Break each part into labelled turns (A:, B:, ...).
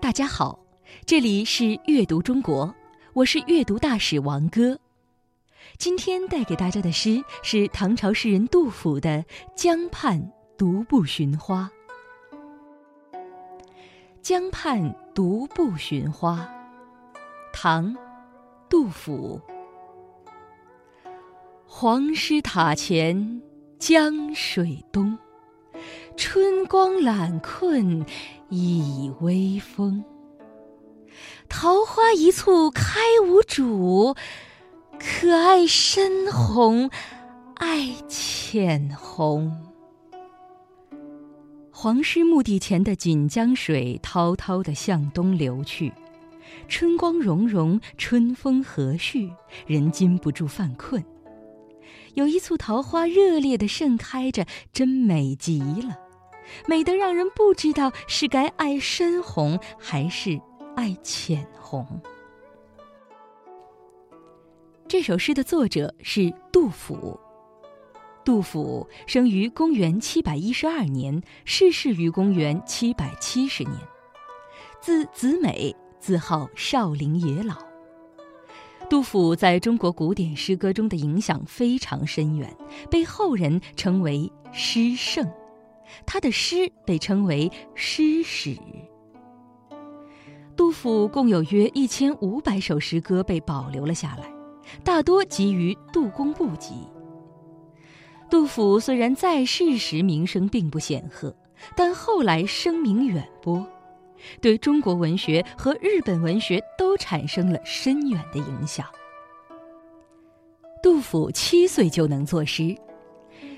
A: 大家好，这里是阅读中国，我是阅读大使王哥。今天带给大家的诗是唐朝诗人杜甫的《江畔独步寻花》。江畔独步寻花，唐，杜甫。黄师塔前江水东，春光懒困倚微风。桃花一簇开无主，可爱深红爱浅红。黄师墓地前的锦江水滔滔地向东流去，春光融融，春风和煦，人禁不住犯困。有一簇桃花热烈地盛开着，真美极了，美得让人不知道是该爱深红还是爱浅红。这首诗的作者是杜甫。杜甫生于公元七百一十二年，逝世于公元七百七十年，字子美，字号少陵野老。杜甫在中国古典诗歌中的影响非常深远，被后人称为诗圣，他的诗被称为诗史。杜甫共有约一千五百首诗歌被保留了下来，大多集于《杜工部集》。杜甫虽然在世时名声并不显赫，但后来声名远播，对中国文学和日本文学都产生了深远的影响。杜甫七岁就能作诗，《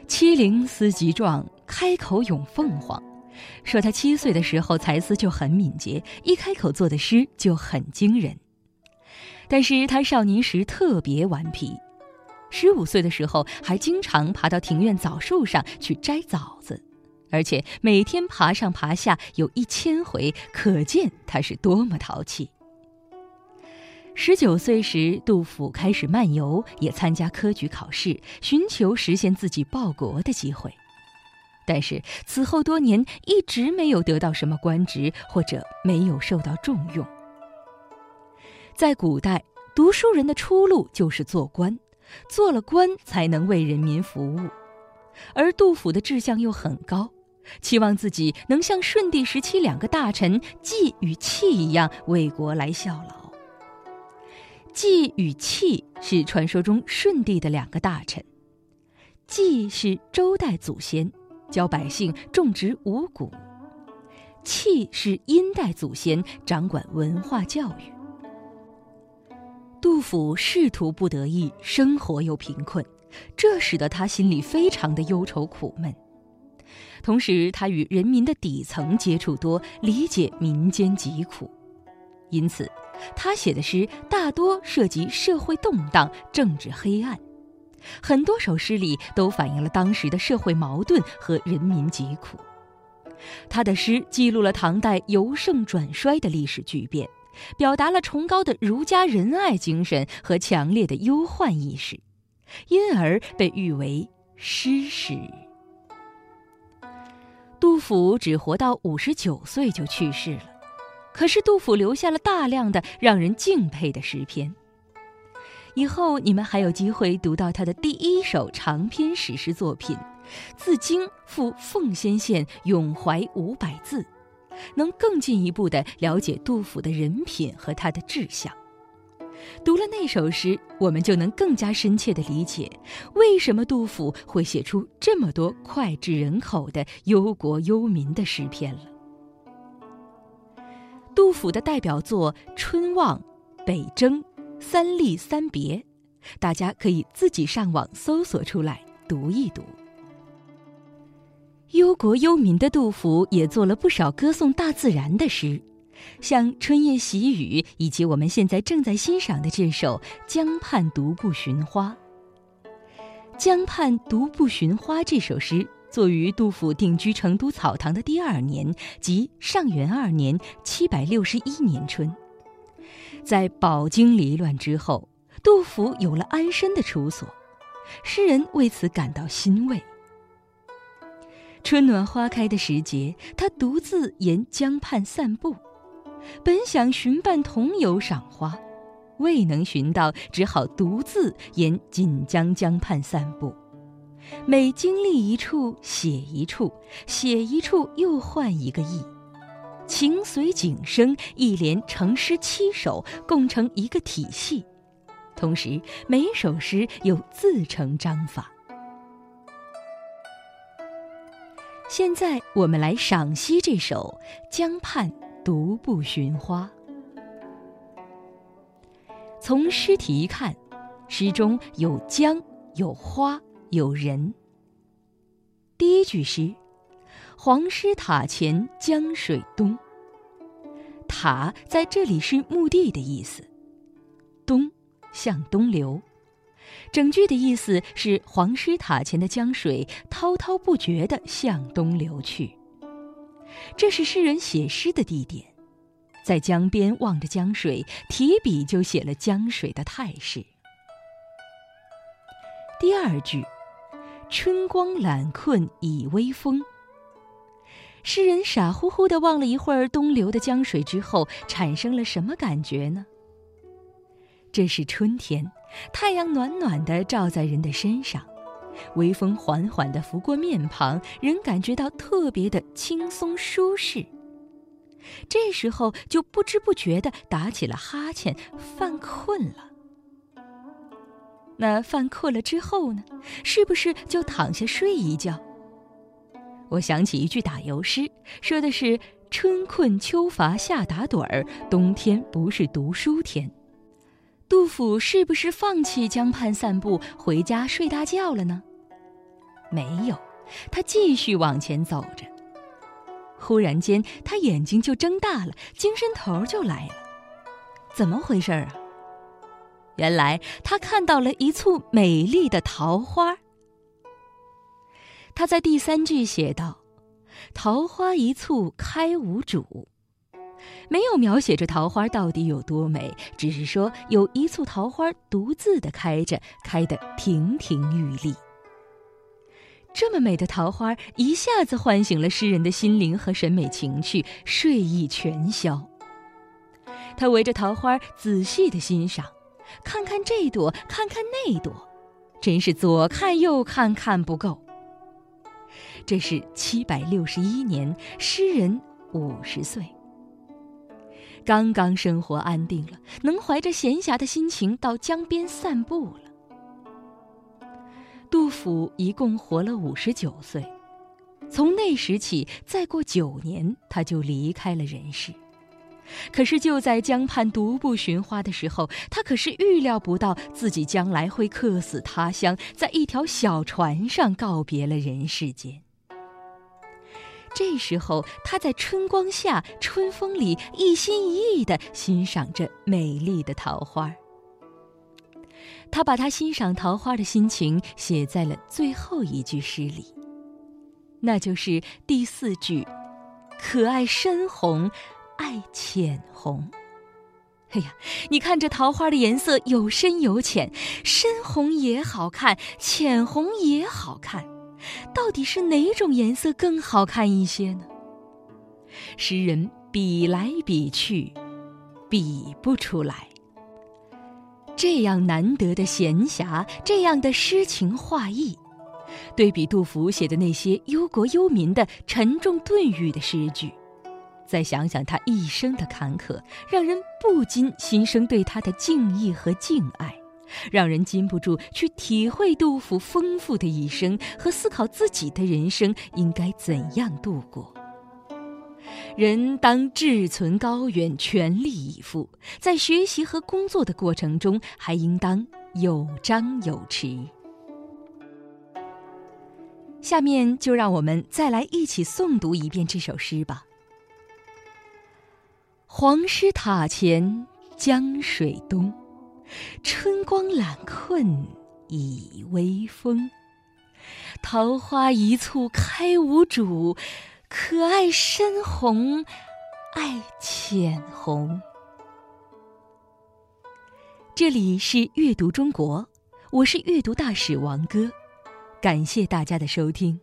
A: 七灵思集状》开口咏凤凰，说他七岁的时候才思就很敏捷，一开口做的诗就很惊人。但是他少年时特别顽皮。十五岁的时候，还经常爬到庭院枣树上去摘枣子，而且每天爬上爬下有一千回，可见他是多么淘气。十九岁时，杜甫开始漫游，也参加科举考试，寻求实现自己报国的机会。但是此后多年一直没有得到什么官职，或者没有受到重用。在古代，读书人的出路就是做官。做了官才能为人民服务，而杜甫的志向又很高，期望自己能像顺帝时期两个大臣季与气一样为国来效劳。季与气是传说中舜帝的两个大臣，季是周代祖先，教百姓种植五谷；气是殷代祖先，掌管文化教育。杜甫仕途不得意，生活又贫困，这使得他心里非常的忧愁苦闷。同时，他与人民的底层接触多，理解民间疾苦，因此，他写的诗大多涉及社会动荡、政治黑暗，很多首诗里都反映了当时的社会矛盾和人民疾苦。他的诗记录了唐代由盛转衰的历史巨变。表达了崇高的儒家仁爱精神和强烈的忧患意识，因而被誉为诗史。杜甫只活到五十九岁就去世了，可是杜甫留下了大量的让人敬佩的诗篇。以后你们还有机会读到他的第一首长篇史诗作品《自京赴奉先县咏怀五百字》。能更进一步的了解杜甫的人品和他的志向。读了那首诗，我们就能更加深切的理解，为什么杜甫会写出这么多脍炙人口的忧国忧民的诗篇了。杜甫的代表作《春望》《北征》《三吏三别》，大家可以自己上网搜索出来读一读。忧国忧民的杜甫也做了不少歌颂大自然的诗，像《春夜喜雨》以及我们现在正在欣赏的这首《江畔独步寻花》。《江畔独步寻花》这首诗作于杜甫定居成都草堂的第二年，即上元二年（七百六十一年春）。在饱经离乱之后，杜甫有了安身的处所，诗人为此感到欣慰。春暖花开的时节，他独自沿江畔散步，本想寻伴同游赏花，未能寻到，只好独自沿锦江江畔散步。每经历一处，写一处，写一处又换一个意，情随景生，一连成诗七首，共成一个体系。同时，每首诗又自成章法。现在我们来赏析这首《江畔独步寻花》。从诗题一看，诗中有江，有花，有人。第一句诗：“黄师塔前江水东。”塔在这里是墓地的意思，东向东流。整句的意思是黄师塔前的江水滔滔不绝地向东流去。这是诗人写诗的地点，在江边望着江水，提笔就写了江水的态势。第二句，“春光懒困倚微风。”诗人傻乎乎地望了一会儿东流的江水之后，产生了什么感觉呢？这是春天。太阳暖暖的照在人的身上，微风缓缓地拂过面庞，人感觉到特别的轻松舒适。这时候就不知不觉地打起了哈欠，犯困了。那犯困了之后呢？是不是就躺下睡一觉？我想起一句打油诗，说的是“春困秋乏夏打盹儿，冬天不是读书天”。杜甫是不是放弃江畔散步，回家睡大觉了呢？没有，他继续往前走着。忽然间，他眼睛就睁大了，精神头就来了。怎么回事啊？原来他看到了一簇美丽的桃花。他在第三句写道：“桃花一簇开无主。”没有描写这桃花到底有多美，只是说有一簇桃花独自的开着，开得亭亭玉立。这么美的桃花，一下子唤醒了诗人的心灵和审美情趣，睡意全消。他围着桃花仔细的欣赏，看看这朵，看看那朵，真是左看右看看不够。这是七百六十一年，诗人五十岁。刚刚生活安定了，能怀着闲暇的心情到江边散步了。杜甫一共活了五十九岁，从那时起，再过九年他就离开了人世。可是就在江畔独步寻花的时候，他可是预料不到自己将来会客死他乡，在一条小船上告别了人世间。这时候，他在春光下、春风里一心一意地欣赏着美丽的桃花。他把他欣赏桃花的心情写在了最后一句诗里，那就是第四句：“可爱深红，爱浅红。”哎呀，你看这桃花的颜色有深有浅，深红也好看，浅红也好看。到底是哪种颜色更好看一些呢？诗人比来比去，比不出来。这样难得的闲暇，这样的诗情画意，对比杜甫写的那些忧国忧民的沉重顿语的诗句，再想想他一生的坎坷，让人不禁心生对他的敬意和敬爱。让人禁不住去体会杜甫丰富的一生和思考自己的人生应该怎样度过。人当志存高远，全力以赴，在学习和工作的过程中，还应当有张有弛。下面就让我们再来一起诵读一遍这首诗吧。黄师塔前江水东。春光懒困倚微风，桃花一簇开无主，可爱深红爱浅红。这里是阅读中国，我是阅读大使王哥，感谢大家的收听。